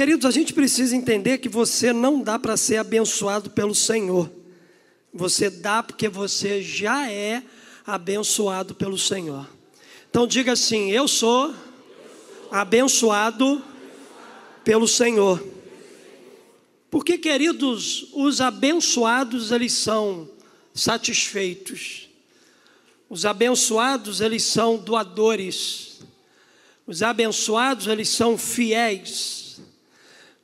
Queridos, a gente precisa entender que você não dá para ser abençoado pelo Senhor. Você dá porque você já é abençoado pelo Senhor. Então diga assim: Eu sou abençoado pelo Senhor. Porque, queridos, os abençoados eles são satisfeitos. Os abençoados eles são doadores. Os abençoados eles são fiéis.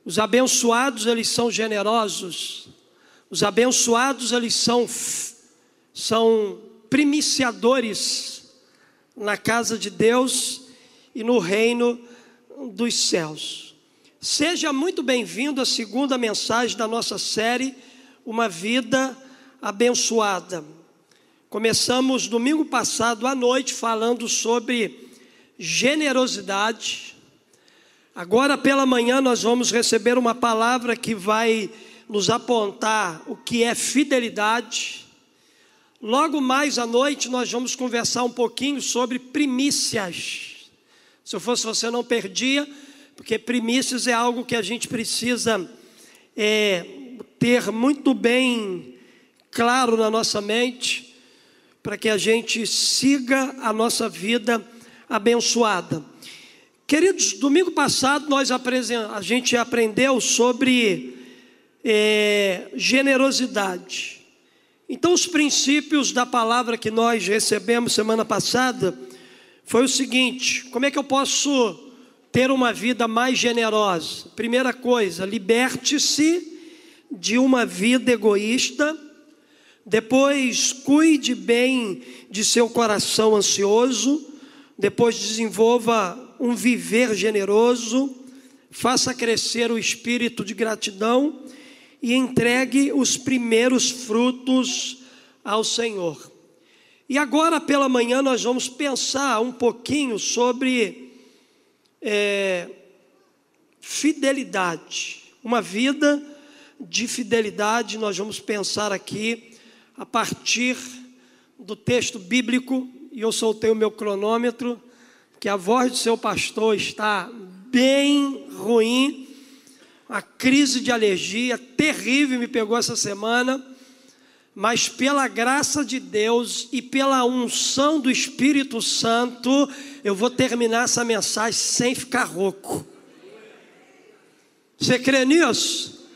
Os abençoados eles são generosos. Os abençoados eles são são primiciadores na casa de Deus e no reino dos céus. Seja muito bem-vindo à segunda mensagem da nossa série Uma Vida Abençoada. Começamos domingo passado à noite falando sobre generosidade. Agora pela manhã nós vamos receber uma palavra que vai nos apontar o que é fidelidade. Logo mais à noite nós vamos conversar um pouquinho sobre primícias. Se eu fosse você, não perdia, porque primícias é algo que a gente precisa é, ter muito bem claro na nossa mente, para que a gente siga a nossa vida abençoada. Queridos, domingo passado nós a gente aprendeu sobre é, generosidade. Então, os princípios da palavra que nós recebemos semana passada foi o seguinte: como é que eu posso ter uma vida mais generosa? Primeira coisa, liberte-se de uma vida egoísta. Depois, cuide bem de seu coração ansioso. Depois, desenvolva um viver generoso. Faça crescer o espírito de gratidão e entregue os primeiros frutos ao Senhor. E agora pela manhã nós vamos pensar um pouquinho sobre é, fidelidade, uma vida de fidelidade. Nós vamos pensar aqui a partir do texto bíblico, e eu soltei o meu cronômetro, que a voz do seu pastor está bem ruim uma crise de alergia terrível me pegou essa semana, mas pela graça de Deus e pela unção do Espírito Santo, eu vou terminar essa mensagem sem ficar rouco. Você crê nisso?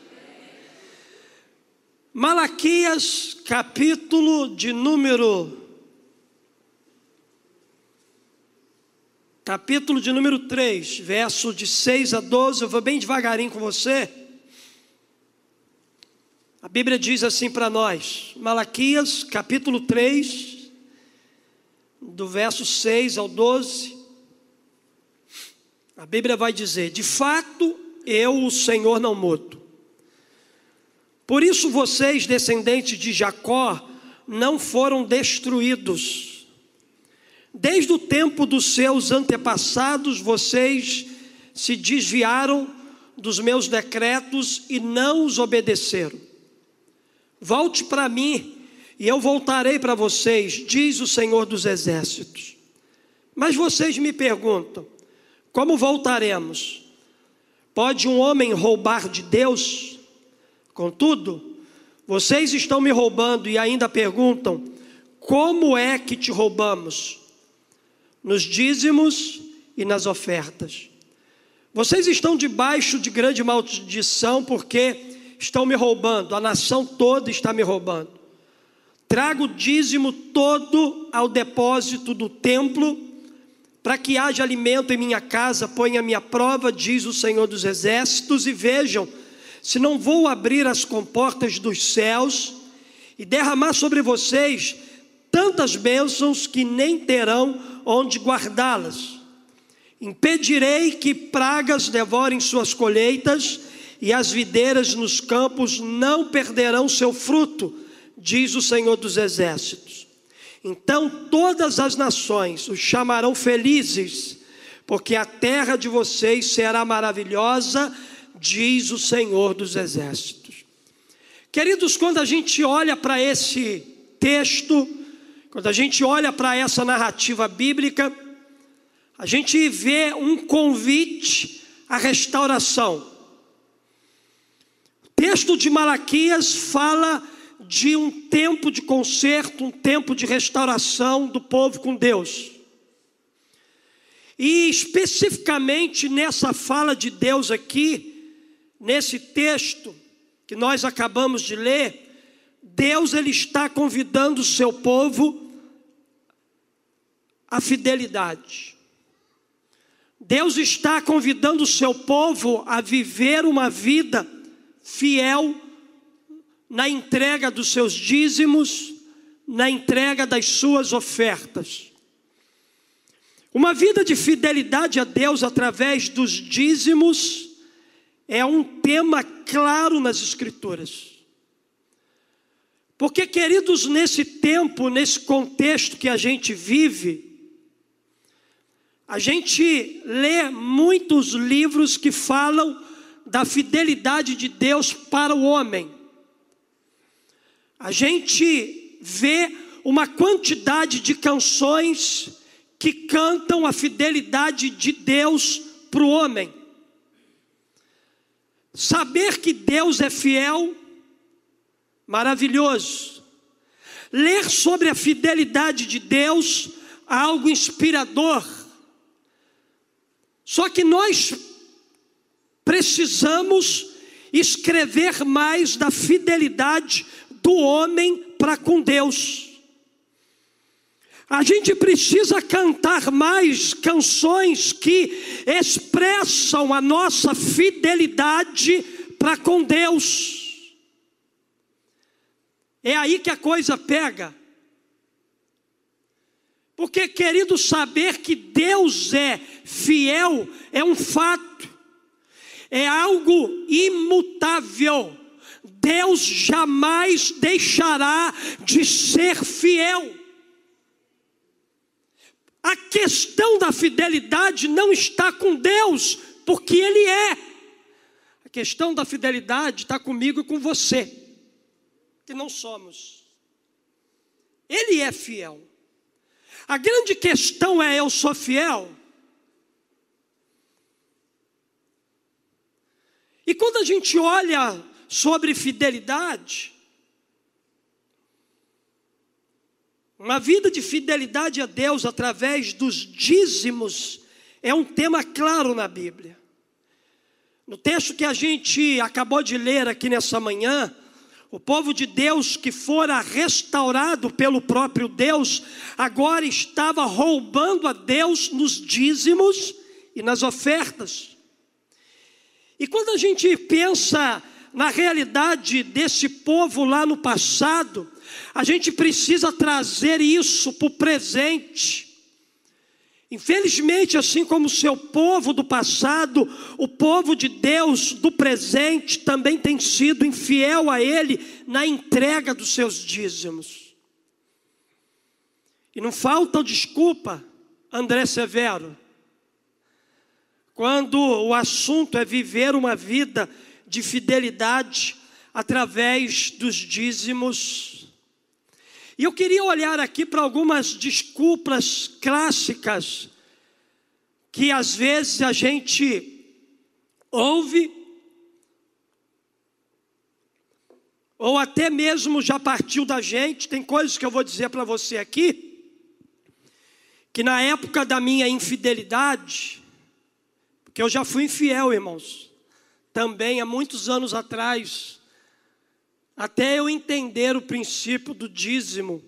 Malaquias, capítulo de número capítulo de número 3, verso de 6 a 12, eu vou bem devagarinho com você. A Bíblia diz assim para nós, Malaquias, capítulo 3, do verso 6 ao 12. A Bíblia vai dizer: De fato, eu, o Senhor, não mudo. Por isso vocês, descendentes de Jacó, não foram destruídos Desde o tempo dos seus antepassados, vocês se desviaram dos meus decretos e não os obedeceram. Volte para mim e eu voltarei para vocês, diz o Senhor dos Exércitos. Mas vocês me perguntam: como voltaremos? Pode um homem roubar de Deus? Contudo, vocês estão me roubando e ainda perguntam: como é que te roubamos? Nos dízimos e nas ofertas. Vocês estão debaixo de grande maldição porque estão me roubando, a nação toda está me roubando. Trago o dízimo todo ao depósito do templo, para que haja alimento em minha casa, ponha minha prova, diz o Senhor dos Exércitos, e vejam se não vou abrir as comportas dos céus e derramar sobre vocês tantas bênçãos que nem terão onde guardá-las. Impedirei que pragas devorem suas colheitas, e as videiras nos campos não perderão seu fruto, diz o Senhor dos Exércitos. Então todas as nações os chamarão felizes, porque a terra de vocês será maravilhosa, diz o Senhor dos Exércitos. Queridos, quando a gente olha para esse texto, quando a gente olha para essa narrativa bíblica, a gente vê um convite à restauração. texto de Malaquias fala de um tempo de conserto, um tempo de restauração do povo com Deus. E especificamente nessa fala de Deus aqui, nesse texto que nós acabamos de ler, Deus ele está convidando o seu povo à fidelidade. Deus está convidando o seu povo a viver uma vida fiel na entrega dos seus dízimos, na entrega das suas ofertas. Uma vida de fidelidade a Deus através dos dízimos é um tema claro nas Escrituras. Porque, queridos, nesse tempo, nesse contexto que a gente vive, a gente lê muitos livros que falam da fidelidade de Deus para o homem a gente vê uma quantidade de canções que cantam a fidelidade de Deus para o homem. Saber que Deus é fiel, maravilhoso. Ler sobre a fidelidade de Deus, algo inspirador. Só que nós precisamos escrever mais da fidelidade do homem para com Deus. A gente precisa cantar mais canções que expressam a nossa fidelidade para com Deus. É aí que a coisa pega. Porque, querido, saber que Deus é fiel é um fato, é algo imutável. Deus jamais deixará de ser fiel. A questão da fidelidade não está com Deus, porque Ele é. A questão da fidelidade está comigo e com você, que não somos. Ele é fiel. A grande questão é: eu sou fiel? E quando a gente olha sobre fidelidade. Uma vida de fidelidade a Deus através dos dízimos é um tema claro na Bíblia. No texto que a gente acabou de ler aqui nessa manhã, o povo de Deus que fora restaurado pelo próprio Deus, agora estava roubando a Deus nos dízimos e nas ofertas. E quando a gente pensa na realidade desse povo lá no passado, a gente precisa trazer isso para o presente. Infelizmente, assim como o seu povo do passado, o povo de Deus do presente também tem sido infiel a Ele na entrega dos seus dízimos. E não falta desculpa, André Severo, quando o assunto é viver uma vida de fidelidade através dos dízimos. E eu queria olhar aqui para algumas desculpas clássicas que às vezes a gente ouve, ou até mesmo já partiu da gente. Tem coisas que eu vou dizer para você aqui, que na época da minha infidelidade, porque eu já fui infiel, irmãos também há muitos anos atrás, até eu entender o princípio do dízimo,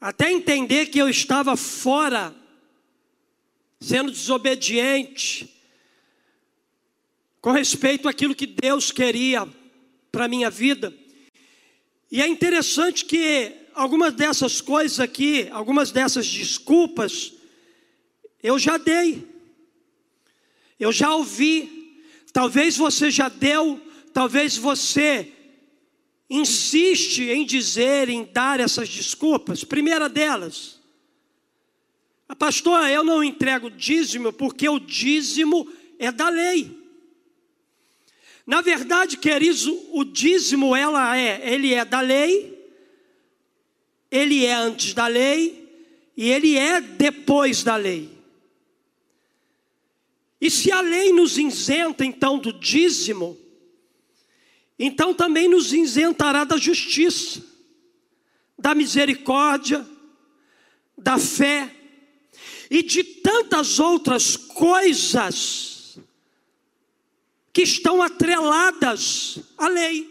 até entender que eu estava fora, sendo desobediente, com respeito àquilo que Deus queria para a minha vida. E é interessante que algumas dessas coisas aqui, algumas dessas desculpas, eu já dei, eu já ouvi, Talvez você já deu, talvez você insiste em dizer, em dar essas desculpas. Primeira delas, a pastora, eu não entrego dízimo porque o dízimo é da lei. Na verdade, queridos, o dízimo ela é, ele é da lei, ele é antes da lei e ele é depois da lei. E se a lei nos isenta então do dízimo, então também nos isentará da justiça, da misericórdia, da fé e de tantas outras coisas que estão atreladas à lei.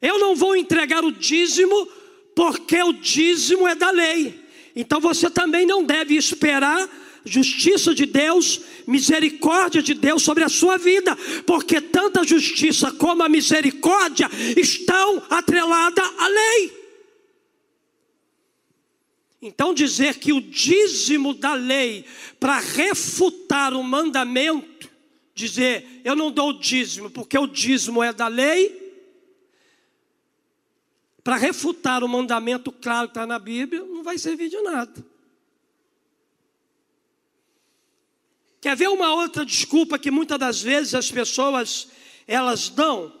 Eu não vou entregar o dízimo porque o dízimo é da lei. Então você também não deve esperar justiça de Deus, misericórdia de Deus sobre a sua vida, porque tanto a justiça como a misericórdia estão atreladas à lei. Então, dizer que o dízimo da lei, para refutar o mandamento, dizer eu não dou o dízimo porque o dízimo é da lei, para refutar o mandamento claro que está na Bíblia, não vai servir de nada. Quer ver uma outra desculpa que muitas das vezes as pessoas elas dão?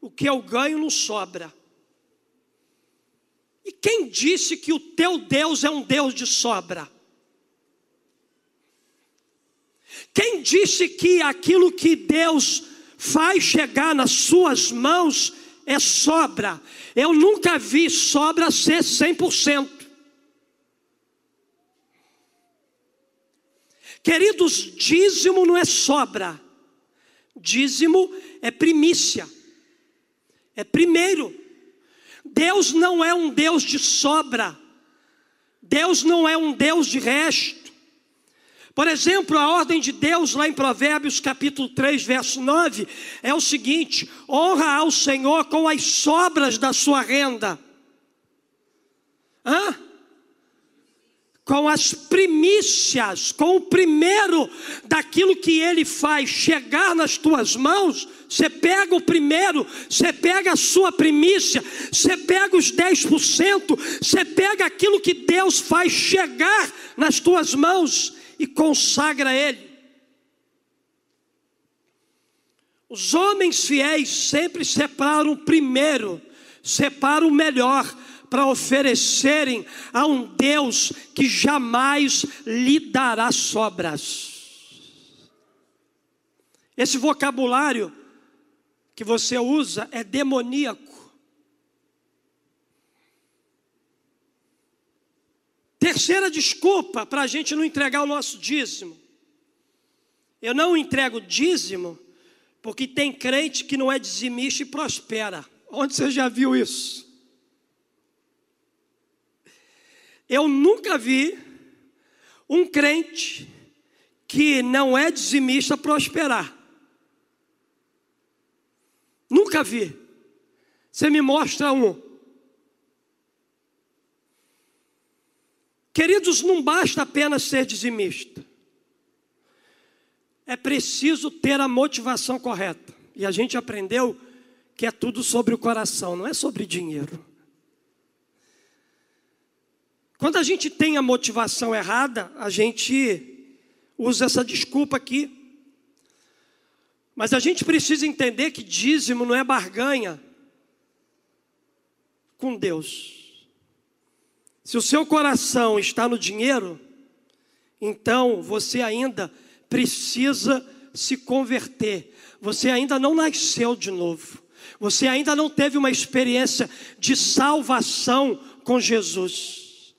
O que eu ganho não sobra. E quem disse que o teu Deus é um Deus de sobra? Quem disse que aquilo que Deus faz chegar nas suas mãos é sobra? Eu nunca vi sobra ser 100%. Queridos, dízimo não é sobra, dízimo é primícia, é primeiro. Deus não é um Deus de sobra, Deus não é um Deus de resto. Por exemplo, a ordem de Deus lá em Provérbios capítulo 3, verso 9, é o seguinte: honra ao Senhor com as sobras da sua renda. Hã? com as primícias, com o primeiro daquilo que ele faz chegar nas tuas mãos, você pega o primeiro, você pega a sua primícia, você pega os 10%, você pega aquilo que Deus faz chegar nas tuas mãos e consagra ele. Os homens fiéis sempre separam o primeiro, separam o melhor para oferecerem a um Deus que jamais lhe dará sobras. Esse vocabulário que você usa é demoníaco. Terceira desculpa para a gente não entregar o nosso dízimo. Eu não entrego dízimo porque tem crente que não é dizimista e prospera. Onde você já viu isso? Eu nunca vi um crente que não é dizimista prosperar. Nunca vi. Você me mostra um. Queridos, não basta apenas ser dizimista. É preciso ter a motivação correta. E a gente aprendeu que é tudo sobre o coração, não é sobre dinheiro. Quando a gente tem a motivação errada, a gente usa essa desculpa aqui. Mas a gente precisa entender que dízimo não é barganha com Deus. Se o seu coração está no dinheiro, então você ainda precisa se converter. Você ainda não nasceu de novo. Você ainda não teve uma experiência de salvação com Jesus.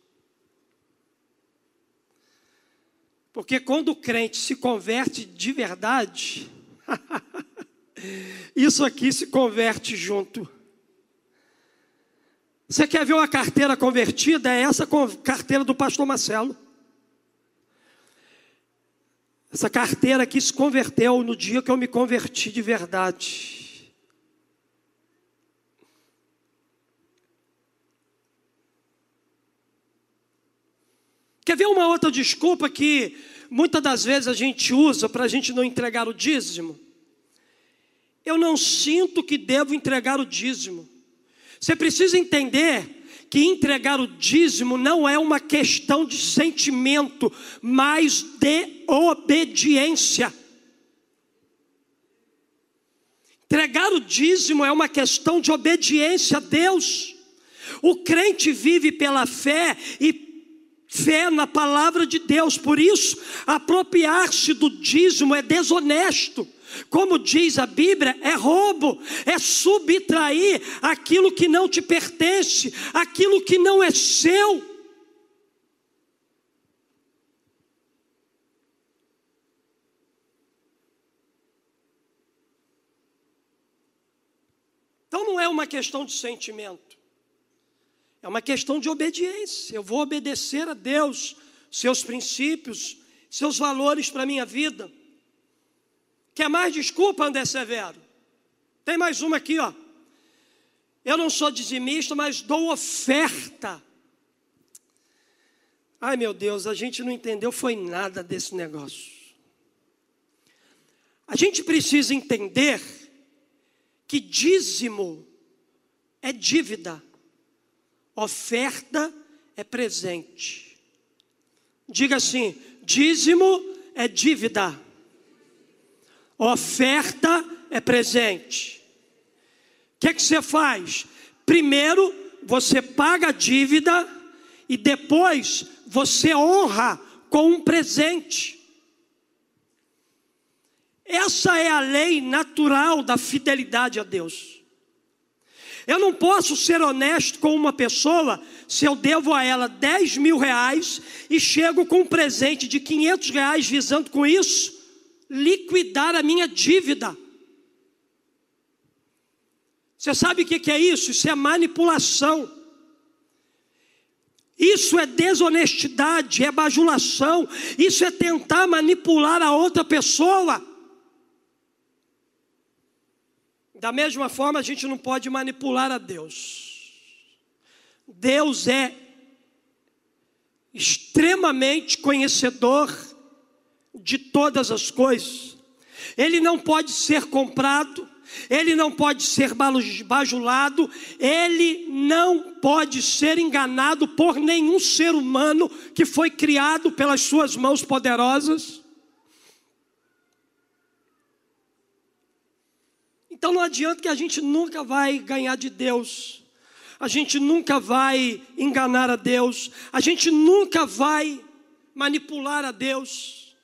Porque quando o crente se converte de verdade, isso aqui se converte junto. Você quer ver uma carteira convertida? É essa carteira do pastor Marcelo. Essa carteira aqui se converteu no dia que eu me converti de verdade. Quer ver uma outra desculpa que muitas das vezes a gente usa para a gente não entregar o dízimo. Eu não sinto que devo entregar o dízimo. Você precisa entender que entregar o dízimo não é uma questão de sentimento, mas de obediência. Entregar o dízimo é uma questão de obediência a Deus. O crente vive pela fé e fé na palavra de Deus. Por isso, apropriar-se do dízimo é desonesto. Como diz a Bíblia, é roubo, é subtrair aquilo que não te pertence, aquilo que não é seu. Então não é uma questão de sentimento, é uma questão de obediência. Eu vou obedecer a Deus, seus princípios, seus valores para a minha vida. Quer mais desculpa, André Severo? Tem mais uma aqui, ó. Eu não sou dizimista, mas dou oferta. Ai meu Deus, a gente não entendeu foi nada desse negócio. A gente precisa entender que dízimo é dívida, oferta é presente. Diga assim: dízimo é dívida, oferta é presente. O que, que você faz? Primeiro você paga a dívida e depois você honra com um presente. Essa é a lei natural da fidelidade a Deus. Eu não posso ser honesto com uma pessoa se eu devo a ela 10 mil reais e chego com um presente de 500 reais visando com isso liquidar a minha dívida. Você sabe o que é isso? Isso é manipulação. Isso é desonestidade, é bajulação, isso é tentar manipular a outra pessoa. Da mesma forma, a gente não pode manipular a Deus. Deus é extremamente conhecedor de todas as coisas. Ele não pode ser comprado, ele não pode ser bajulado, ele não pode ser enganado por nenhum ser humano que foi criado pelas suas mãos poderosas. Então não adianta que a gente nunca vai ganhar de Deus, a gente nunca vai enganar a Deus, a gente nunca vai manipular a Deus.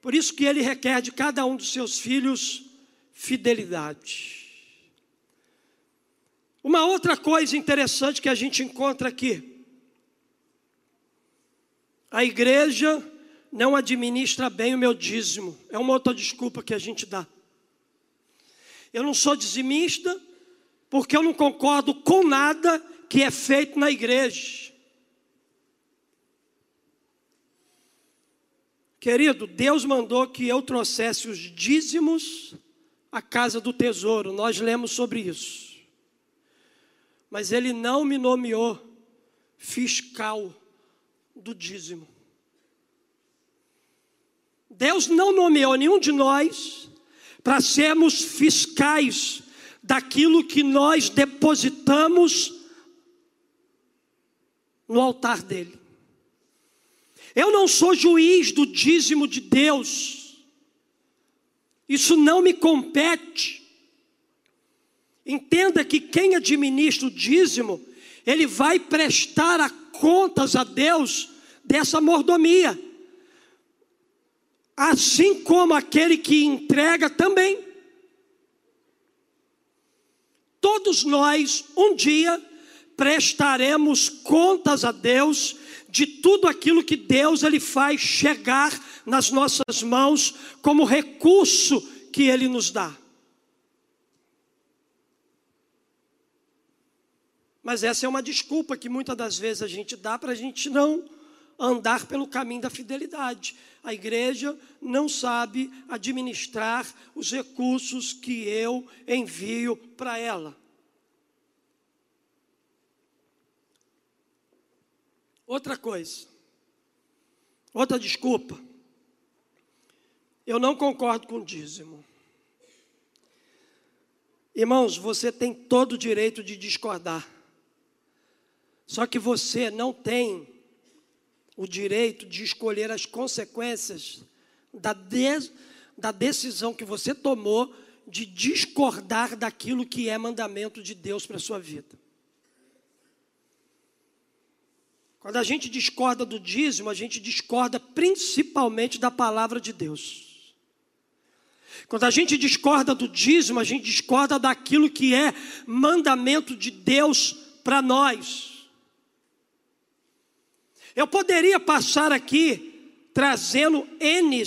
Por isso que ele requer de cada um dos seus filhos fidelidade. Uma outra coisa interessante que a gente encontra aqui. A igreja não administra bem o meu dízimo. É uma outra desculpa que a gente dá. Eu não sou dizimista porque eu não concordo com nada que é feito na igreja. Querido, Deus mandou que eu trouxesse os dízimos à casa do tesouro, nós lemos sobre isso. Mas Ele não me nomeou fiscal do dízimo. Deus não nomeou nenhum de nós para sermos fiscais daquilo que nós depositamos no altar dele. Eu não sou juiz do dízimo de Deus. Isso não me compete. Entenda que quem administra o dízimo, ele vai prestar a contas a Deus dessa mordomia. Assim como aquele que entrega também. Todos nós, um dia, prestaremos contas a Deus de tudo aquilo que Deus ele faz chegar nas nossas mãos como recurso que ele nos dá. Mas essa é uma desculpa que muitas das vezes a gente dá para a gente não andar pelo caminho da fidelidade. A igreja não sabe administrar os recursos que eu envio para ela. Outra coisa, outra desculpa. Eu não concordo com o dízimo. Irmãos, você tem todo o direito de discordar. Só que você não tem o direito de escolher as consequências da, de, da decisão que você tomou de discordar daquilo que é mandamento de Deus para a sua vida. Quando a gente discorda do dízimo, a gente discorda principalmente da palavra de Deus. Quando a gente discorda do dízimo, a gente discorda daquilo que é mandamento de Deus para nós. Eu poderia passar aqui trazendo N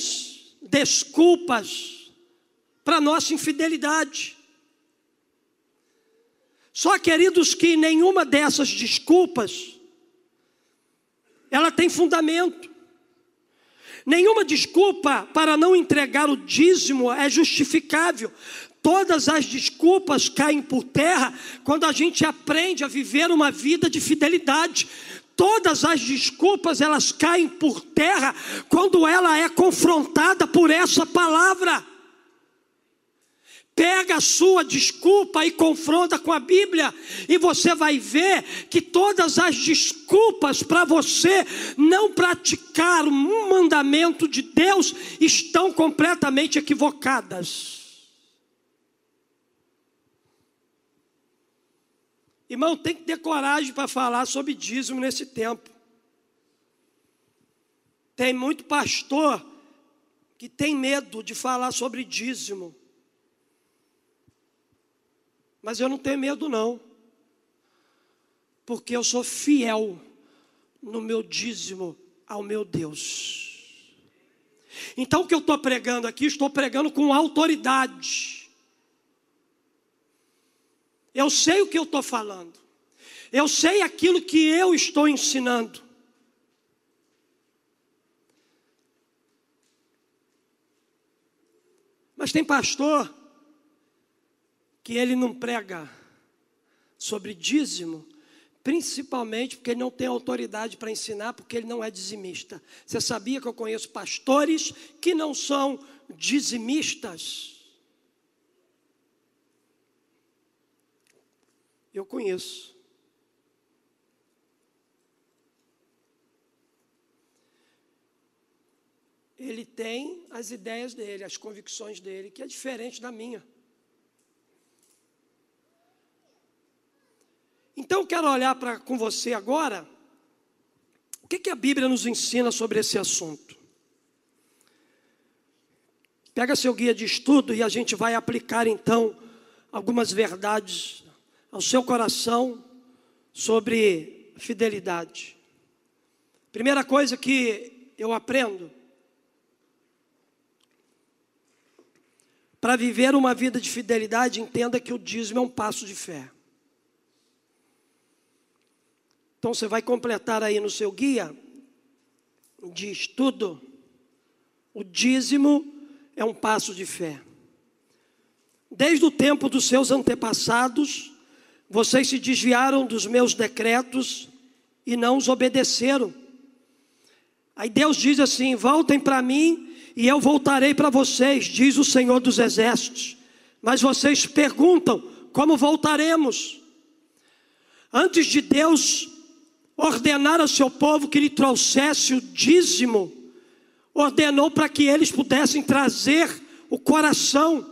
desculpas para nossa infidelidade. Só, queridos, que nenhuma dessas desculpas ela tem fundamento. Nenhuma desculpa para não entregar o dízimo é justificável. Todas as desculpas caem por terra quando a gente aprende a viver uma vida de fidelidade. Todas as desculpas elas caem por terra quando ela é confrontada por essa palavra. Pega a sua desculpa e confronta com a Bíblia, e você vai ver que todas as desculpas para você não praticar um mandamento de Deus estão completamente equivocadas. Irmão, tem que ter coragem para falar sobre dízimo nesse tempo. Tem muito pastor que tem medo de falar sobre dízimo. Mas eu não tenho medo, não, porque eu sou fiel no meu dízimo ao meu Deus. Então, o que eu estou pregando aqui, estou pregando com autoridade. Eu sei o que eu estou falando, eu sei aquilo que eu estou ensinando. Mas tem pastor que ele não prega sobre dízimo, principalmente porque ele não tem autoridade para ensinar, porque ele não é dizimista. Você sabia que eu conheço pastores que não são dizimistas? Eu conheço. Ele tem as ideias dele, as convicções dele, que é diferente da minha. Então, quero olhar para com você agora o que, que a Bíblia nos ensina sobre esse assunto. Pega seu guia de estudo e a gente vai aplicar então algumas verdades ao seu coração sobre fidelidade. Primeira coisa que eu aprendo para viver uma vida de fidelidade, entenda que o dízimo é um passo de fé. Então você vai completar aí no seu guia de estudo. O dízimo é um passo de fé. Desde o tempo dos seus antepassados, vocês se desviaram dos meus decretos e não os obedeceram. Aí Deus diz assim: Voltem para mim e eu voltarei para vocês, diz o Senhor dos Exércitos. Mas vocês perguntam: Como voltaremos? Antes de Deus ordenar ao seu povo que lhe trouxesse o dízimo, ordenou para que eles pudessem trazer o coração.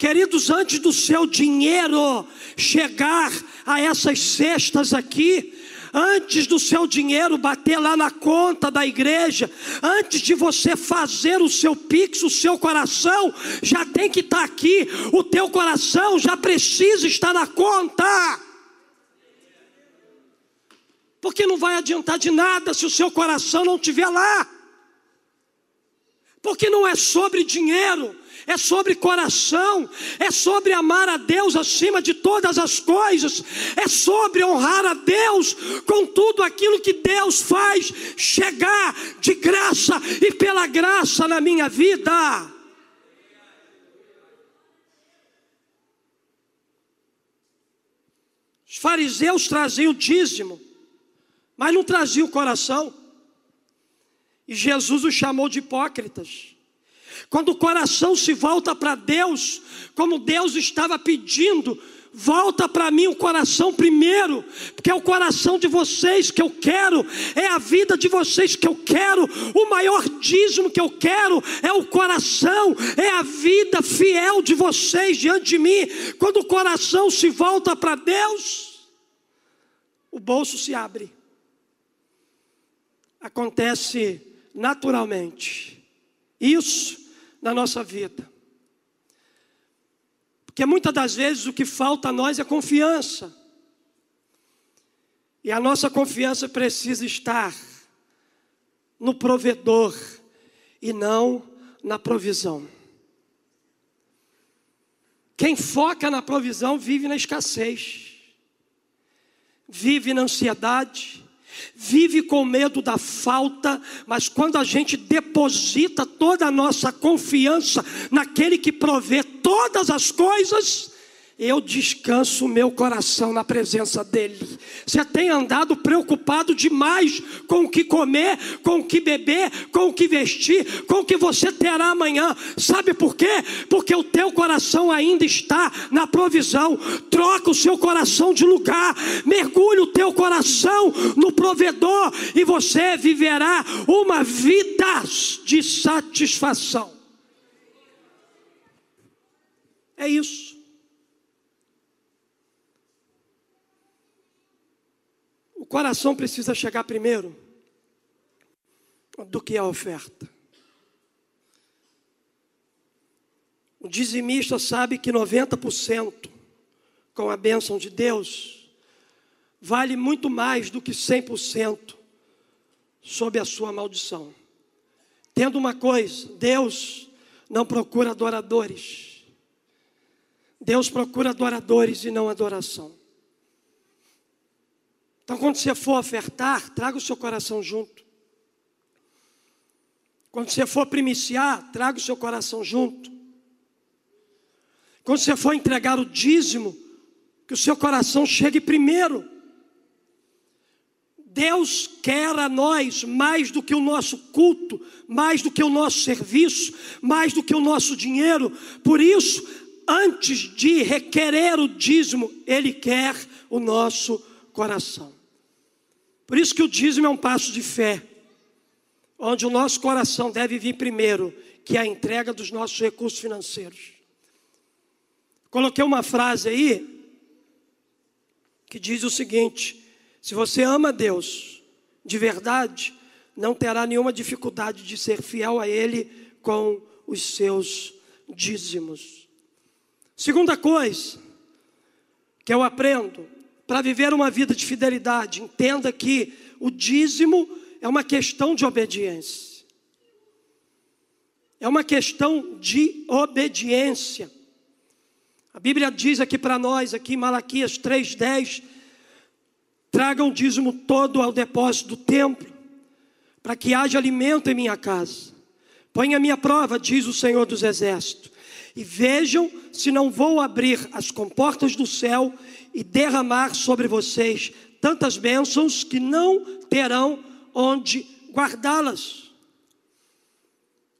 Queridos, antes do seu dinheiro chegar a essas cestas aqui, antes do seu dinheiro bater lá na conta da igreja, antes de você fazer o seu pix, o seu coração já tem que estar aqui, o teu coração já precisa estar na conta. Porque não vai adiantar de nada se o seu coração não estiver lá. Porque não é sobre dinheiro, é sobre coração, é sobre amar a Deus acima de todas as coisas, é sobre honrar a Deus com tudo aquilo que Deus faz chegar de graça e pela graça na minha vida. Os fariseus traziam o dízimo mas não trazia o coração. E Jesus os chamou de hipócritas. Quando o coração se volta para Deus, como Deus estava pedindo, volta para mim o coração primeiro, porque é o coração de vocês que eu quero, é a vida de vocês que eu quero, o maior dízimo que eu quero é o coração, é a vida fiel de vocês diante de mim. Quando o coração se volta para Deus, o bolso se abre. acontece naturalmente. Isso na nossa vida. Porque muitas das vezes o que falta a nós é confiança. E a nossa confiança precisa estar no provedor e não na provisão. Quem foca na provisão vive na escassez, vive na ansiedade, vive com medo da falta, mas quando a gente deposita toda a nossa confiança naquele que provê todas as coisas, eu descanso o meu coração na presença dEle. Você tem andado preocupado demais com o que comer, com o que beber, com o que vestir, com o que você terá amanhã. Sabe por quê? Porque o teu coração ainda está na provisão. Troca o seu coração de lugar, mergulhe o teu coração no provedor e você viverá uma vida de satisfação. É isso. Coração precisa chegar primeiro do que a oferta. O dizimista sabe que 90% com a bênção de Deus vale muito mais do que 100% sob a sua maldição. Tendo uma coisa, Deus não procura adoradores. Deus procura adoradores e não adoração. Então, quando você for ofertar, traga o seu coração junto. Quando você for primiciar, traga o seu coração junto. Quando você for entregar o dízimo, que o seu coração chegue primeiro. Deus quer a nós mais do que o nosso culto, mais do que o nosso serviço, mais do que o nosso dinheiro. Por isso, antes de requerer o dízimo, Ele quer o nosso coração. Por isso que o dízimo é um passo de fé, onde o nosso coração deve vir primeiro, que é a entrega dos nossos recursos financeiros. Coloquei uma frase aí que diz o seguinte: se você ama Deus de verdade, não terá nenhuma dificuldade de ser fiel a Ele com os seus dízimos. Segunda coisa que eu aprendo para viver uma vida de fidelidade, entenda que o dízimo é uma questão de obediência. É uma questão de obediência. A Bíblia diz aqui para nós, aqui em Malaquias 3,10: tragam o dízimo todo ao depósito do templo, para que haja alimento em minha casa. Põe a minha prova, diz o Senhor dos Exércitos, e vejam se não vou abrir as comportas do céu e derramar sobre vocês tantas bênçãos que não terão onde guardá-las.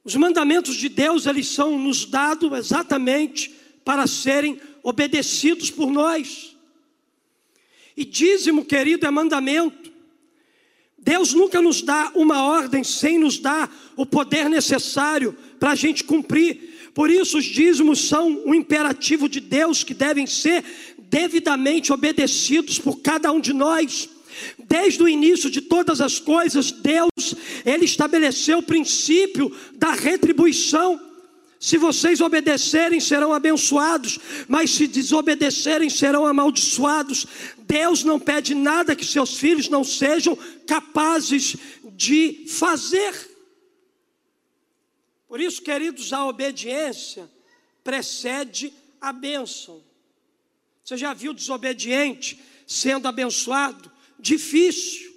Os mandamentos de Deus, eles são nos dados exatamente para serem obedecidos por nós. E dízimo, querido, é mandamento. Deus nunca nos dá uma ordem sem nos dar o poder necessário para a gente cumprir. Por isso, os dízimos são um imperativo de Deus que devem ser devidamente obedecidos por cada um de nós. Desde o início de todas as coisas, Deus, Ele estabeleceu o princípio da retribuição. Se vocês obedecerem, serão abençoados, mas se desobedecerem, serão amaldiçoados. Deus não pede nada que seus filhos não sejam capazes de fazer. Por isso, queridos, a obediência precede a bênção. Você já viu desobediente sendo abençoado? Difícil.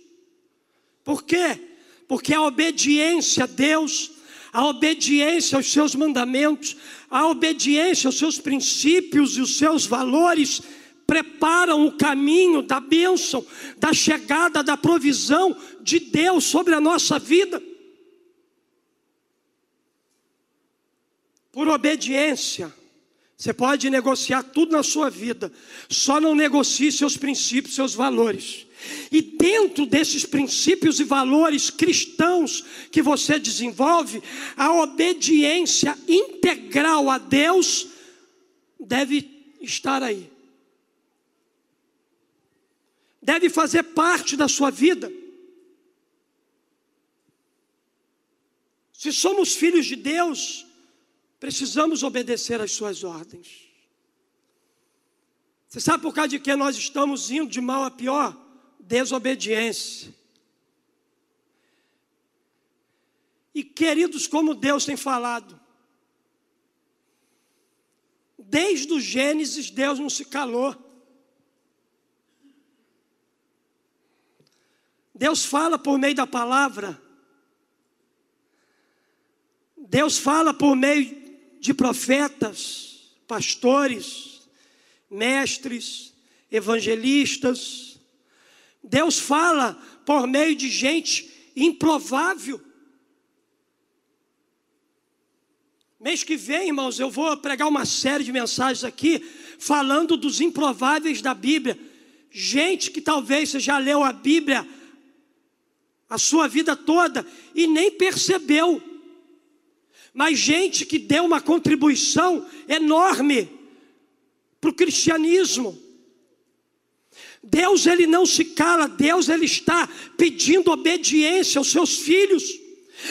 Por quê? Porque a obediência a Deus, a obediência aos seus mandamentos, a obediência aos seus princípios e os seus valores preparam o caminho da bênção, da chegada da provisão de Deus sobre a nossa vida. Por obediência, você pode negociar tudo na sua vida, só não negocie seus princípios, seus valores. E dentro desses princípios e valores cristãos que você desenvolve, a obediência integral a Deus deve estar aí. Deve fazer parte da sua vida. Se somos filhos de Deus, precisamos obedecer às suas ordens. Você sabe por causa de que nós estamos indo de mal a pior? Desobediência. E queridos, como Deus tem falado, desde o Gênesis Deus não se calou. Deus fala por meio da palavra. Deus fala por meio de profetas, pastores, mestres, evangelistas. Deus fala por meio de gente improvável. Mês que vem, irmãos, eu vou pregar uma série de mensagens aqui falando dos improváveis da Bíblia. Gente que talvez você já leu a Bíblia a sua vida toda e nem percebeu. Mas gente que deu uma contribuição enorme para o cristianismo. Deus ele não se cala, Deus ele está pedindo obediência aos seus filhos.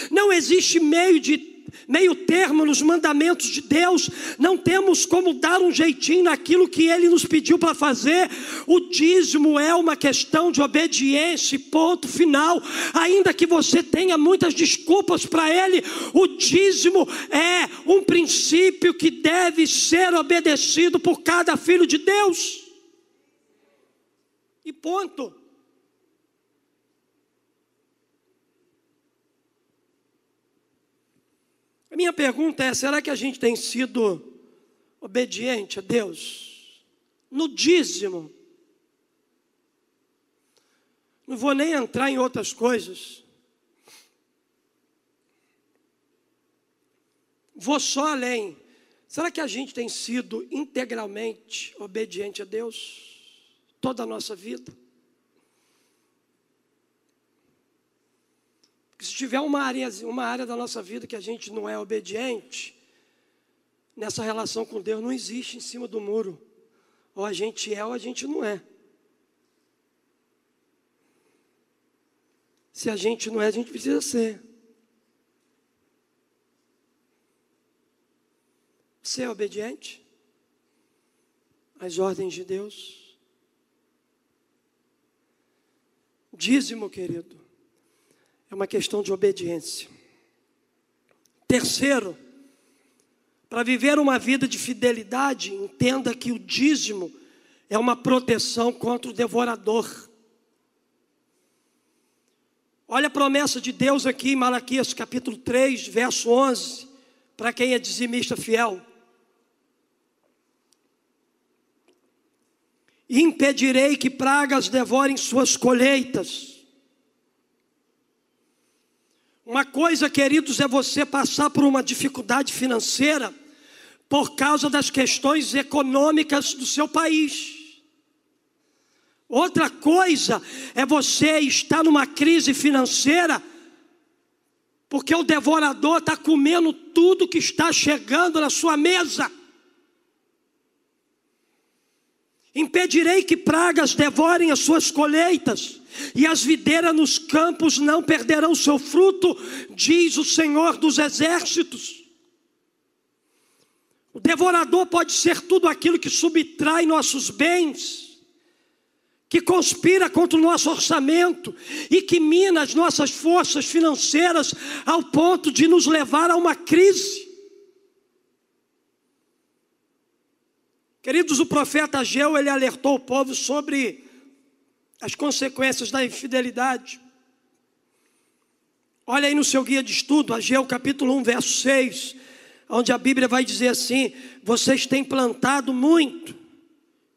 Não existe meio de meio termo nos mandamentos de Deus, não temos como dar um jeitinho naquilo que Ele nos pediu para fazer. O dízimo é uma questão de obediência, ponto final. Ainda que você tenha muitas desculpas para Ele, o dízimo é um princípio que deve ser obedecido por cada filho de Deus. E ponto. A minha pergunta é: será que a gente tem sido obediente a Deus? No dízimo. Não vou nem entrar em outras coisas. Vou só além. Será que a gente tem sido integralmente obediente a Deus toda a nossa vida? Se tiver uma área, uma área da nossa vida que a gente não é obediente, nessa relação com Deus não existe em cima do muro. Ou a gente é ou a gente não é. Se a gente não é, a gente precisa ser. Você é obediente às ordens de Deus? Dízimo, querido é uma questão de obediência. Terceiro, para viver uma vida de fidelidade, entenda que o dízimo é uma proteção contra o devorador. Olha a promessa de Deus aqui em Malaquias capítulo 3, verso 11, para quem é dizimista fiel. Impedirei que pragas devorem suas colheitas uma coisa, queridos, é você passar por uma dificuldade financeira por causa das questões econômicas do seu país. Outra coisa é você estar numa crise financeira porque o devorador está comendo tudo que está chegando na sua mesa. Impedirei que pragas devorem as suas colheitas, e as videiras nos campos não perderão seu fruto, diz o Senhor dos Exércitos. O devorador pode ser tudo aquilo que subtrai nossos bens, que conspira contra o nosso orçamento e que mina as nossas forças financeiras ao ponto de nos levar a uma crise. Queridos, o profeta Ageu, ele alertou o povo sobre as consequências da infidelidade. Olha aí no seu guia de estudo, Ageu capítulo 1, verso 6, onde a Bíblia vai dizer assim: Vocês têm plantado muito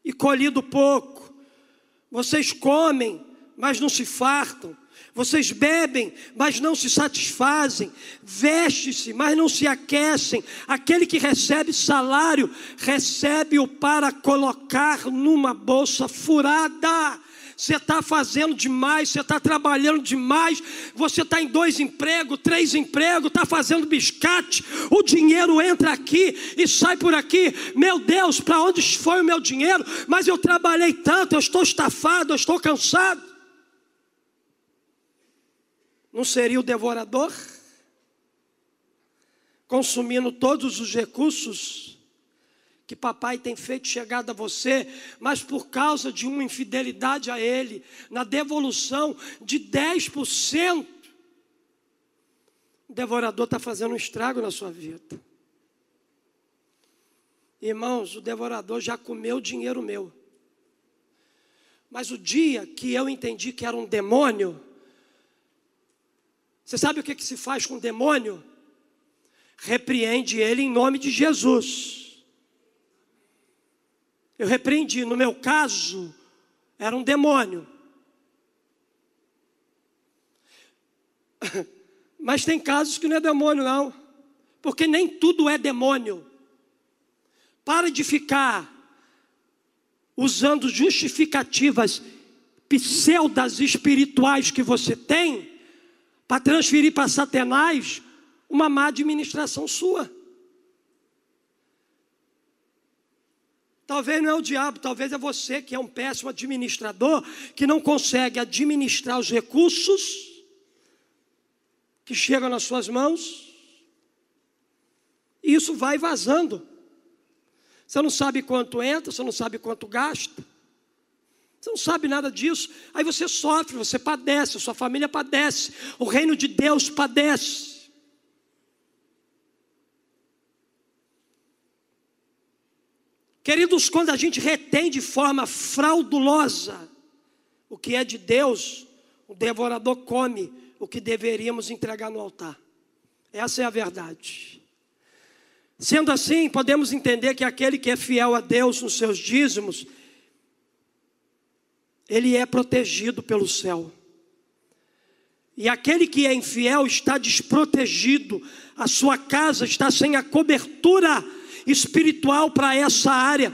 e colhido pouco, vocês comem, mas não se fartam, vocês bebem, mas não se satisfazem, vestem-se, mas não se aquecem. Aquele que recebe salário, recebe-o para colocar numa bolsa furada. Você está fazendo demais, você está trabalhando demais, você está em dois empregos, três empregos, está fazendo biscate, o dinheiro entra aqui e sai por aqui. Meu Deus, para onde foi o meu dinheiro? Mas eu trabalhei tanto, eu estou estafado, eu estou cansado não seria o devorador? consumindo todos os recursos que papai tem feito chegada a você, mas por causa de uma infidelidade a ele, na devolução de 10%, o devorador está fazendo um estrago na sua vida. Irmãos, o devorador já comeu dinheiro meu. Mas o dia que eu entendi que era um demônio, você sabe o que, que se faz com o demônio? Repreende ele em nome de Jesus. Eu repreendi, no meu caso, era um demônio. Mas tem casos que não é demônio, não, porque nem tudo é demônio. Para de ficar usando justificativas pseudas espirituais que você tem para transferir para Satanás uma má administração sua. Talvez não é o diabo, talvez é você que é um péssimo administrador, que não consegue administrar os recursos que chegam nas suas mãos, e isso vai vazando. Você não sabe quanto entra, você não sabe quanto gasta. Você não sabe nada disso. Aí você sofre, você padece, a sua família padece, o reino de Deus padece. Queridos, quando a gente retém de forma fraudulosa o que é de Deus, o devorador come o que deveríamos entregar no altar. Essa é a verdade. Sendo assim, podemos entender que aquele que é fiel a Deus nos seus dízimos, ele é protegido pelo céu. E aquele que é infiel está desprotegido, a sua casa está sem a cobertura espiritual para essa área.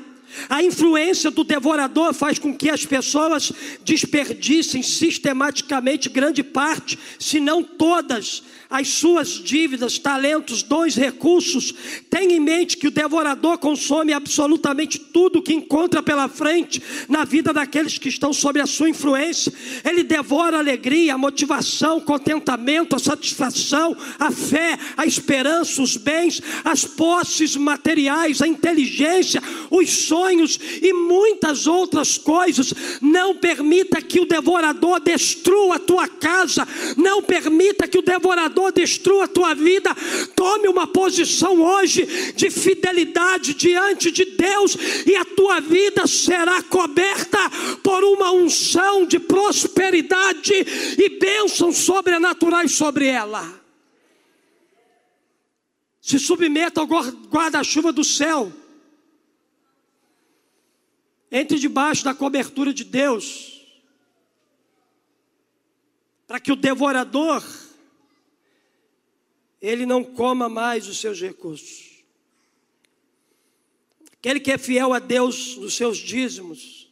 A influência do devorador faz com que as pessoas desperdicem sistematicamente grande parte, se não todas, as suas dívidas, talentos, dons, recursos. Tenha em mente que o devorador consome absolutamente tudo que encontra pela frente na vida daqueles que estão sob a sua influência. Ele devora a alegria, a motivação, o contentamento, a satisfação, a fé, a esperança, os bens, as posses materiais, a inteligência, os sonhos e muitas outras coisas. Não permita que o devorador destrua a tua casa, não permita que o devorador destrua a tua vida. Tome uma posição hoje de fidelidade diante de Deus, e a tua vida será coberta por uma unção de prosperidade e bênçãos sobrenaturais sobre ela. Se submeta ao guarda-chuva do céu. Entre debaixo da cobertura de Deus para que o devorador ele não coma mais os seus recursos. Aquele que é fiel a Deus nos seus dízimos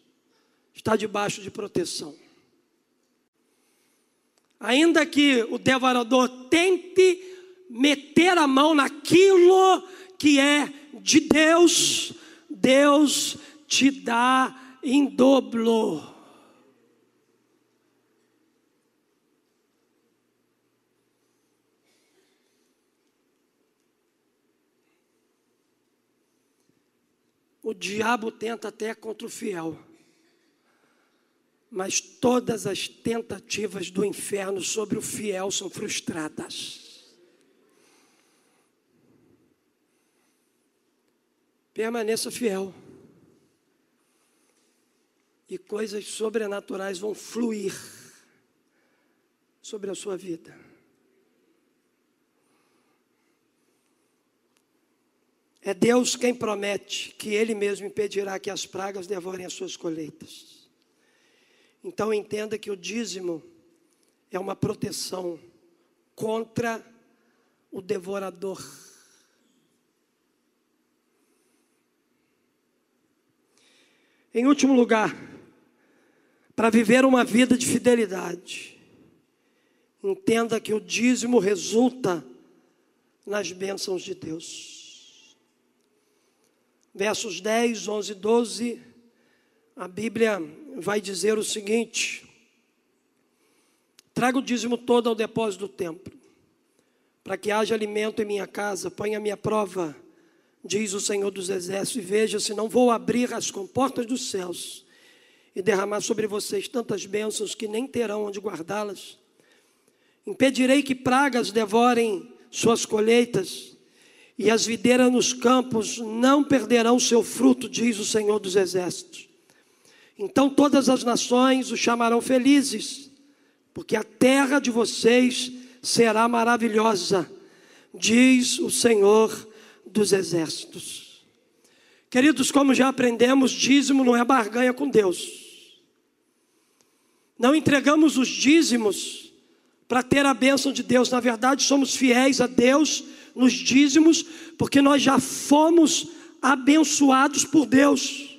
está debaixo de proteção. Ainda que o devorador tente meter a mão naquilo que é de Deus, Deus te dá em dobro. O diabo tenta até contra o fiel. Mas todas as tentativas do inferno sobre o fiel são frustradas. Permaneça fiel. E coisas sobrenaturais vão fluir sobre a sua vida. É Deus quem promete que Ele mesmo impedirá que as pragas devorem as suas colheitas. Então entenda que o dízimo é uma proteção contra o devorador. Em último lugar, para viver uma vida de fidelidade, entenda que o dízimo resulta nas bênçãos de Deus versos 10, 11 e 12, a Bíblia vai dizer o seguinte: traga o dízimo todo ao depósito do templo. para que haja alimento em minha casa, ponha a minha prova, diz o Senhor dos Exércitos, e veja se não vou abrir as comportas dos céus e derramar sobre vocês tantas bênçãos que nem terão onde guardá-las. Impedirei que pragas devorem suas colheitas, e as videiras nos campos não perderão seu fruto, diz o Senhor dos Exércitos. Então todas as nações o chamarão felizes, porque a terra de vocês será maravilhosa, diz o Senhor dos Exércitos. Queridos, como já aprendemos, dízimo não é barganha com Deus. Não entregamos os dízimos para ter a bênção de Deus, na verdade, somos fiéis a Deus nos dízimos, porque nós já fomos abençoados por Deus.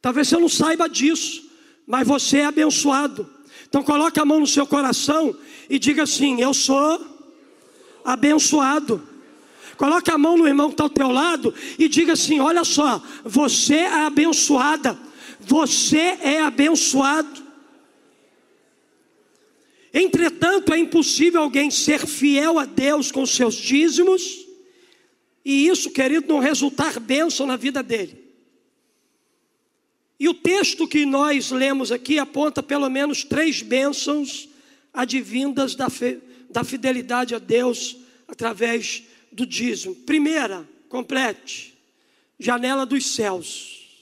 Talvez você não saiba disso, mas você é abençoado. Então coloque a mão no seu coração e diga assim: Eu sou abençoado. Coloque a mão no irmão que está ao teu lado e diga assim: Olha só, você é abençoada. Você é abençoado. Entretanto, é impossível alguém ser fiel a Deus com seus dízimos e isso, querido, não resultar bênção na vida dele. E o texto que nós lemos aqui aponta pelo menos três bênçãos advindas da, da fidelidade a Deus através do dízimo. Primeira, complete, janela dos céus.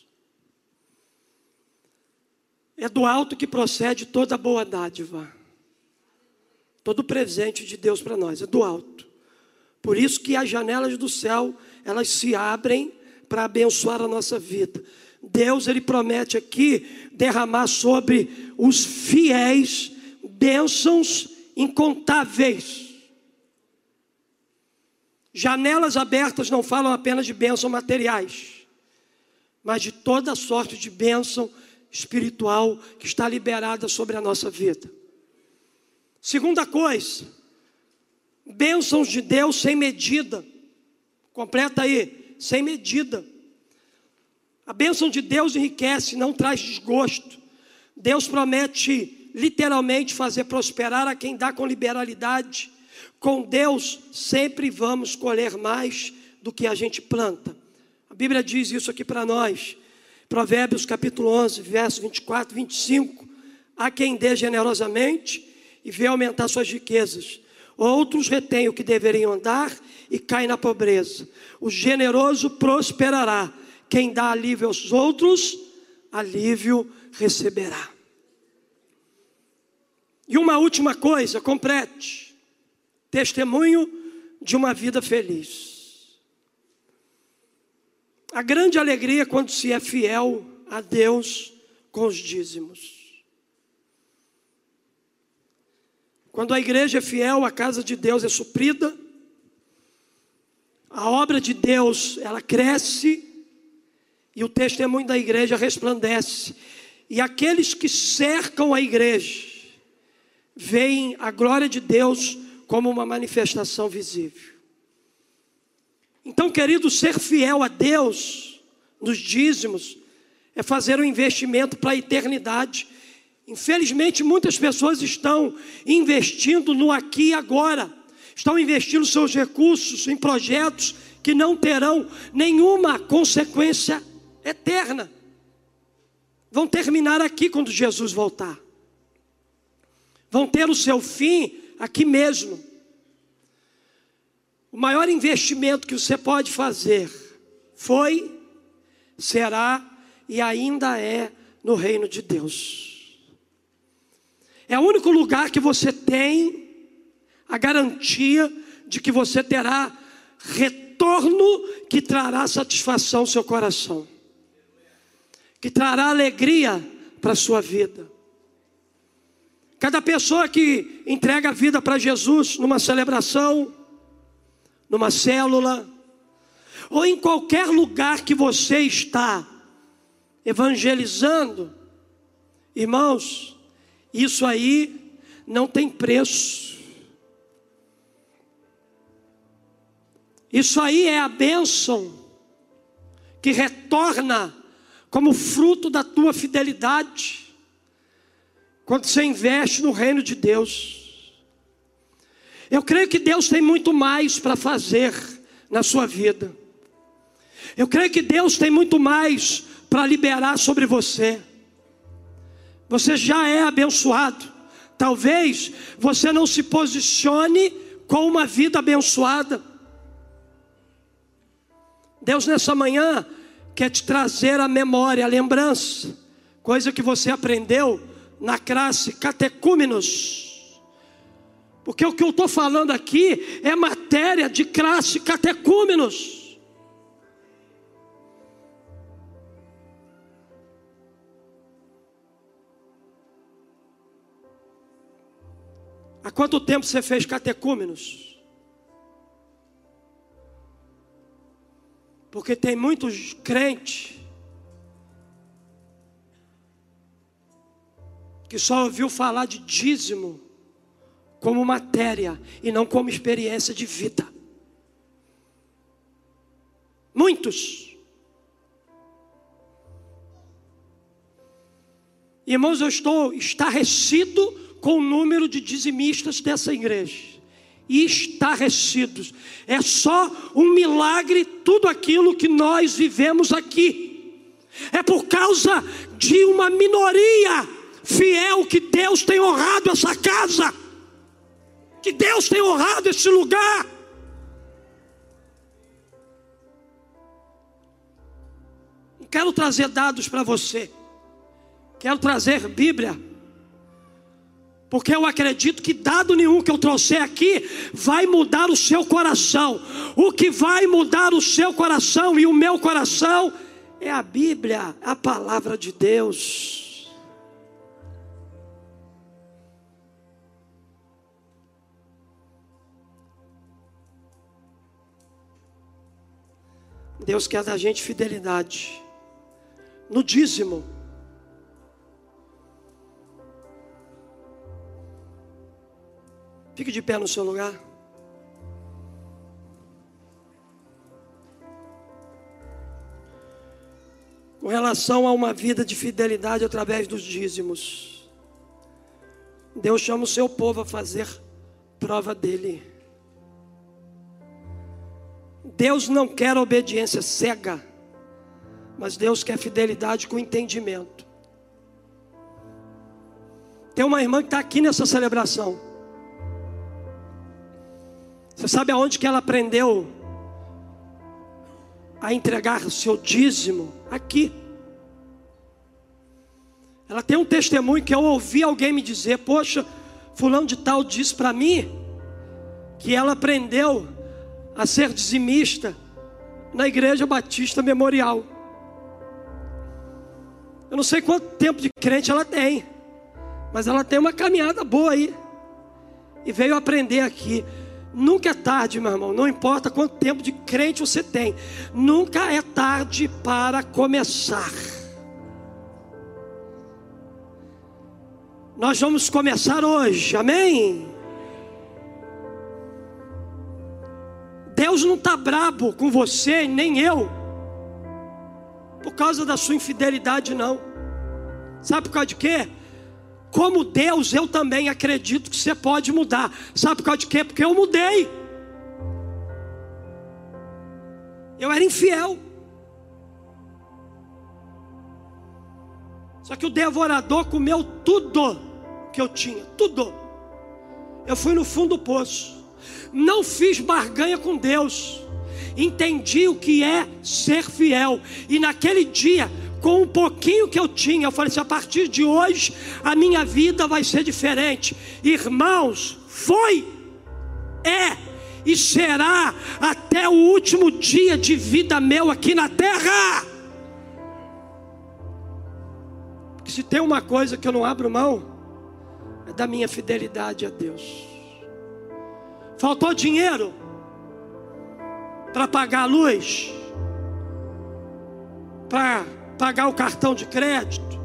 É do alto que procede toda boa dádiva. Todo presente de Deus para nós é do alto. Por isso que as janelas do céu, elas se abrem para abençoar a nossa vida. Deus ele promete aqui derramar sobre os fiéis bênçãos incontáveis. Janelas abertas não falam apenas de bênçãos materiais, mas de toda sorte de bênção espiritual que está liberada sobre a nossa vida. Segunda coisa, bênçãos de Deus sem medida. Completa aí, sem medida. A bênção de Deus enriquece, não traz desgosto. Deus promete literalmente fazer prosperar a quem dá com liberalidade. Com Deus sempre vamos colher mais do que a gente planta. A Bíblia diz isso aqui para nós. Provérbios capítulo 11, verso 24, 25. A quem dê generosamente e vê aumentar suas riquezas. Outros retêm o que deveriam andar e caem na pobreza. O generoso prosperará quem dá alívio aos outros, alívio receberá. E uma última coisa, complete: testemunho de uma vida feliz. A grande alegria quando se é fiel a Deus com os dízimos. Quando a igreja é fiel, a casa de Deus é suprida, a obra de Deus ela cresce e o testemunho da igreja resplandece. E aqueles que cercam a igreja veem a glória de Deus como uma manifestação visível. Então, querido, ser fiel a Deus nos dízimos é fazer um investimento para a eternidade. Infelizmente, muitas pessoas estão investindo no aqui e agora, estão investindo seus recursos em projetos que não terão nenhuma consequência eterna. Vão terminar aqui quando Jesus voltar. Vão ter o seu fim aqui mesmo. O maior investimento que você pode fazer foi, será e ainda é no reino de Deus. É o único lugar que você tem a garantia de que você terá retorno que trará satisfação ao seu coração que trará alegria para a sua vida. Cada pessoa que entrega a vida para Jesus numa celebração, numa célula, ou em qualquer lugar que você está evangelizando, irmãos, isso aí não tem preço. Isso aí é a bênção que retorna como fruto da tua fidelidade, quando você investe no reino de Deus. Eu creio que Deus tem muito mais para fazer na sua vida. Eu creio que Deus tem muito mais para liberar sobre você. Você já é abençoado. Talvez você não se posicione com uma vida abençoada. Deus nessa manhã quer te trazer a memória, a lembrança, coisa que você aprendeu na classe catecúmenos. Porque o que eu estou falando aqui é matéria de classe catecúmenos. Há quanto tempo você fez catecúmenos? Porque tem muitos crentes que só ouviu falar de dízimo como matéria e não como experiência de vida. Muitos. Irmãos, eu estou estarrecido com o número de dizimistas dessa igreja estarrecidos. É só um milagre tudo aquilo que nós vivemos aqui. É por causa de uma minoria fiel que Deus tem honrado essa casa. Que Deus tem honrado esse lugar. Quero trazer dados para você. Quero trazer Bíblia porque eu acredito que dado nenhum que eu trouxer aqui vai mudar o seu coração. O que vai mudar o seu coração e o meu coração é a Bíblia, a palavra de Deus. Deus quer da gente fidelidade no dízimo. Fique de pé no seu lugar. Com relação a uma vida de fidelidade através dos dízimos, Deus chama o seu povo a fazer prova dele. Deus não quer obediência cega, mas Deus quer fidelidade com entendimento. Tem uma irmã que está aqui nessa celebração. Você sabe aonde que ela aprendeu a entregar o seu dízimo? Aqui. Ela tem um testemunho que eu ouvi alguém me dizer: Poxa, Fulano de Tal disse para mim que ela aprendeu a ser dizimista na Igreja Batista Memorial. Eu não sei quanto tempo de crente ela tem, mas ela tem uma caminhada boa aí. E veio aprender aqui. Nunca é tarde, meu irmão, não importa quanto tempo de crente você tem, nunca é tarde para começar. Nós vamos começar hoje, amém? Deus não está brabo com você, nem eu, por causa da sua infidelidade, não. Sabe por causa de quê? Como Deus, eu também acredito que você pode mudar. Sabe por causa de quê? Porque eu mudei. Eu era infiel. Só que o devorador comeu tudo que eu tinha, tudo. Eu fui no fundo do poço. Não fiz barganha com Deus. Entendi o que é ser fiel. E naquele dia com o pouquinho que eu tinha, eu falei assim: a partir de hoje a minha vida vai ser diferente. Irmãos, foi, é e será até o último dia de vida meu aqui na terra. Porque se tem uma coisa que eu não abro mão, é da minha fidelidade a Deus. Faltou dinheiro para pagar a luz, para pagar o cartão de crédito.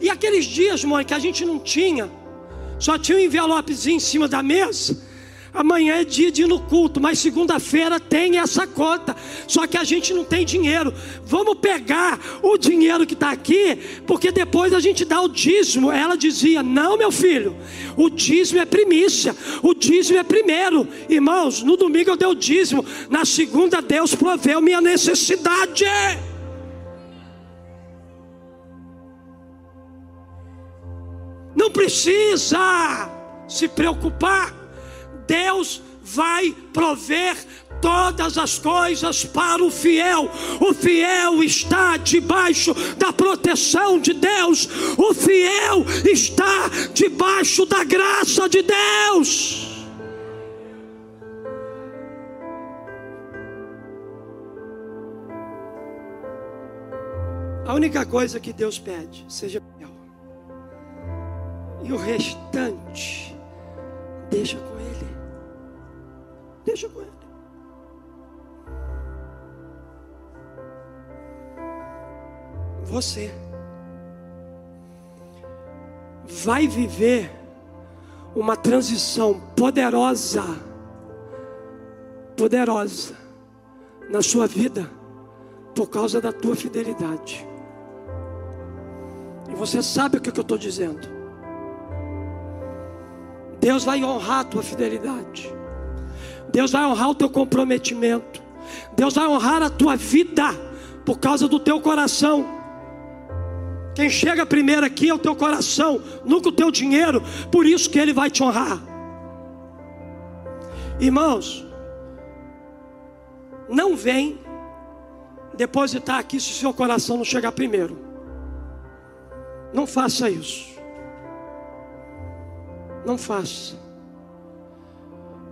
E aqueles dias, mãe, que a gente não tinha, só tinha um envelopezinho em cima da mesa. Amanhã é dia de ir no culto, mas segunda-feira tem essa conta. Só que a gente não tem dinheiro. Vamos pegar o dinheiro que está aqui, porque depois a gente dá o dízimo. Ela dizia: Não, meu filho, o dízimo é primícia, o dízimo é primeiro. Irmãos, no domingo eu dei o dízimo, na segunda Deus proveu minha necessidade. Não precisa se preocupar. Deus vai prover todas as coisas para o fiel. O fiel está debaixo da proteção de Deus. O fiel está debaixo da graça de Deus. A única coisa que Deus pede, seja e o restante, deixa com Ele. Deixa com Ele. Você vai viver uma transição poderosa, poderosa na sua vida por causa da tua fidelidade. E você sabe o que eu estou dizendo. Deus vai honrar a tua fidelidade. Deus vai honrar o teu comprometimento. Deus vai honrar a tua vida por causa do teu coração. Quem chega primeiro aqui é o teu coração, nunca o teu dinheiro, por isso que ele vai te honrar. Irmãos, não vem depositar aqui se o seu coração não chegar primeiro. Não faça isso. Não faça.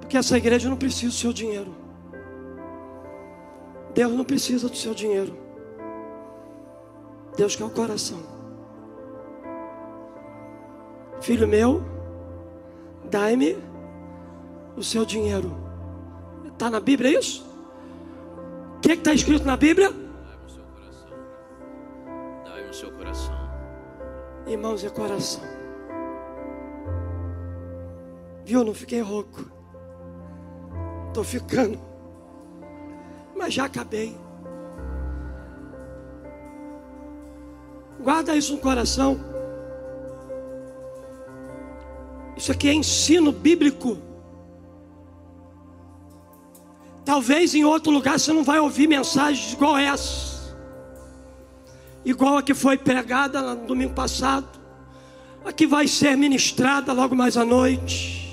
Porque essa igreja não precisa do seu dinheiro. Deus não precisa do seu dinheiro. Deus quer o coração. Filho meu, dai-me o seu dinheiro. Está na Bíblia isso? O que é está escrito na Bíblia? Dai-me o seu coração. Dai-me o seu coração. Irmãos, é coração. Viu? Não fiquei rouco. Estou ficando. Mas já acabei. Guarda isso no coração. Isso aqui é ensino bíblico. Talvez em outro lugar você não vai ouvir mensagens igual essa. Igual a que foi pregada no domingo passado. A que vai ser ministrada logo mais à noite.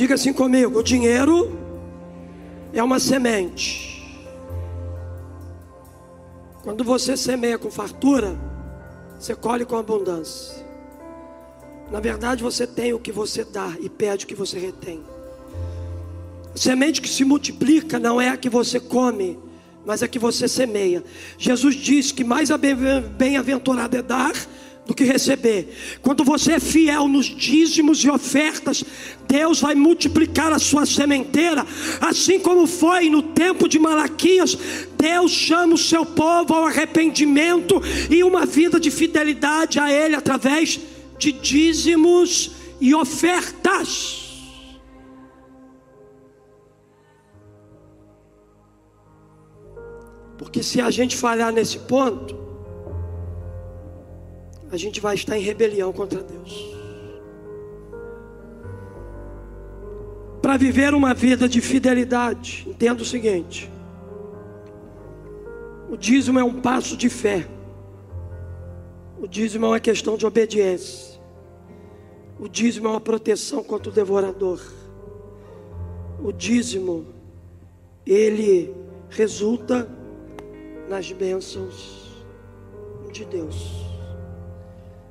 Diga assim comigo: o dinheiro é uma semente. Quando você semeia com fartura, você colhe com abundância. Na verdade, você tem o que você dá e pede o que você retém. A semente que se multiplica não é a que você come, mas a que você semeia. Jesus diz que mais bem-aventurado é dar do que receber. Quando você é fiel nos dízimos e ofertas, Deus vai multiplicar a sua sementeira, assim como foi no tempo de Malaquias. Deus chama o seu povo ao arrependimento e uma vida de fidelidade a Ele através de dízimos e ofertas. Porque se a gente falhar nesse ponto, a gente vai estar em rebelião contra Deus. Para viver uma vida de fidelidade, entenda o seguinte: o dízimo é um passo de fé, o dízimo é uma questão de obediência, o dízimo é uma proteção contra o devorador, o dízimo, ele resulta nas bênçãos de Deus.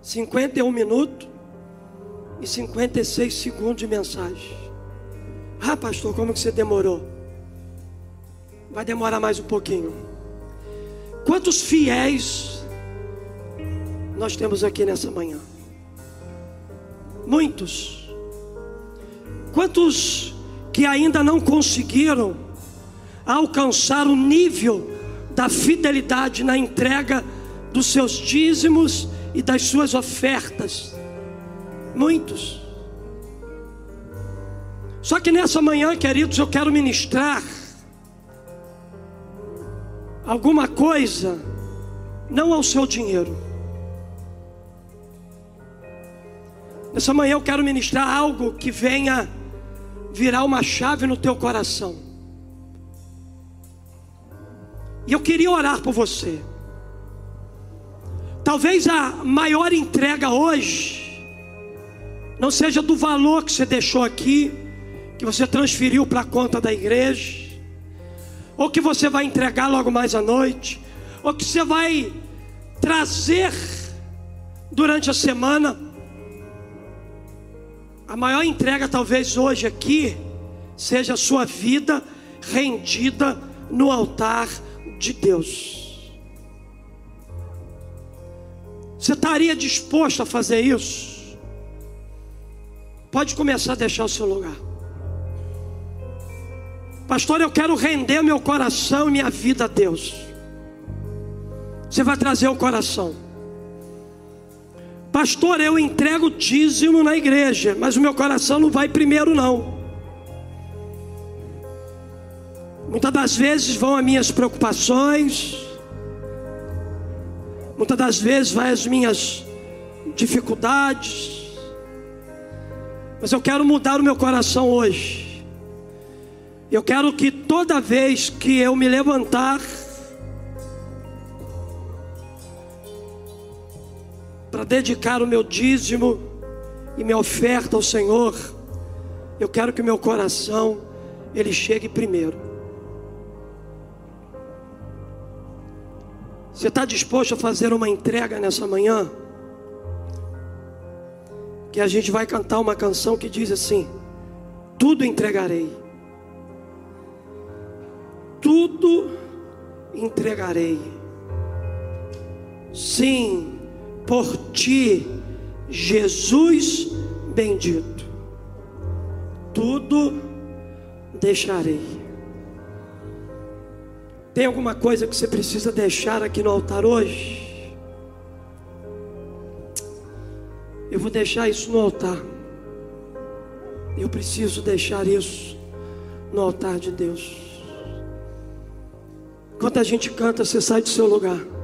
51 minutos e 56 segundos de mensagem. Ah, pastor, como que você demorou? Vai demorar mais um pouquinho. Quantos fiéis nós temos aqui nessa manhã? Muitos. Quantos que ainda não conseguiram alcançar o nível da fidelidade na entrega dos seus dízimos e das suas ofertas. Muitos. Só que nessa manhã, queridos, eu quero ministrar alguma coisa, não ao seu dinheiro. Nessa manhã eu quero ministrar algo que venha virar uma chave no teu coração. E eu queria orar por você. Talvez a maior entrega hoje não seja do valor que você deixou aqui, que você transferiu para a conta da igreja, ou que você vai entregar logo mais à noite, ou que você vai trazer durante a semana. A maior entrega, talvez hoje aqui, seja a sua vida rendida no altar de Deus. Você estaria disposto a fazer isso? Pode começar a deixar o seu lugar. Pastor, eu quero render meu coração e minha vida a Deus. Você vai trazer o coração. Pastor, eu entrego dízimo na igreja, mas o meu coração não vai primeiro, não. Muitas das vezes vão as minhas preocupações, muitas das vezes vai as minhas dificuldades, mas eu quero mudar o meu coração hoje. Eu quero que toda vez que eu me levantar, para dedicar o meu dízimo e minha oferta ao Senhor, eu quero que o meu coração ele chegue primeiro. Você está disposto a fazer uma entrega nessa manhã? Que a gente vai cantar uma canção que diz assim: Tudo entregarei, tudo entregarei. Sim, por ti, Jesus bendito, tudo deixarei. Tem alguma coisa que você precisa deixar aqui no altar hoje? Eu vou deixar isso no altar. Eu preciso deixar isso no altar de Deus. Enquanto a gente canta, você sai do seu lugar.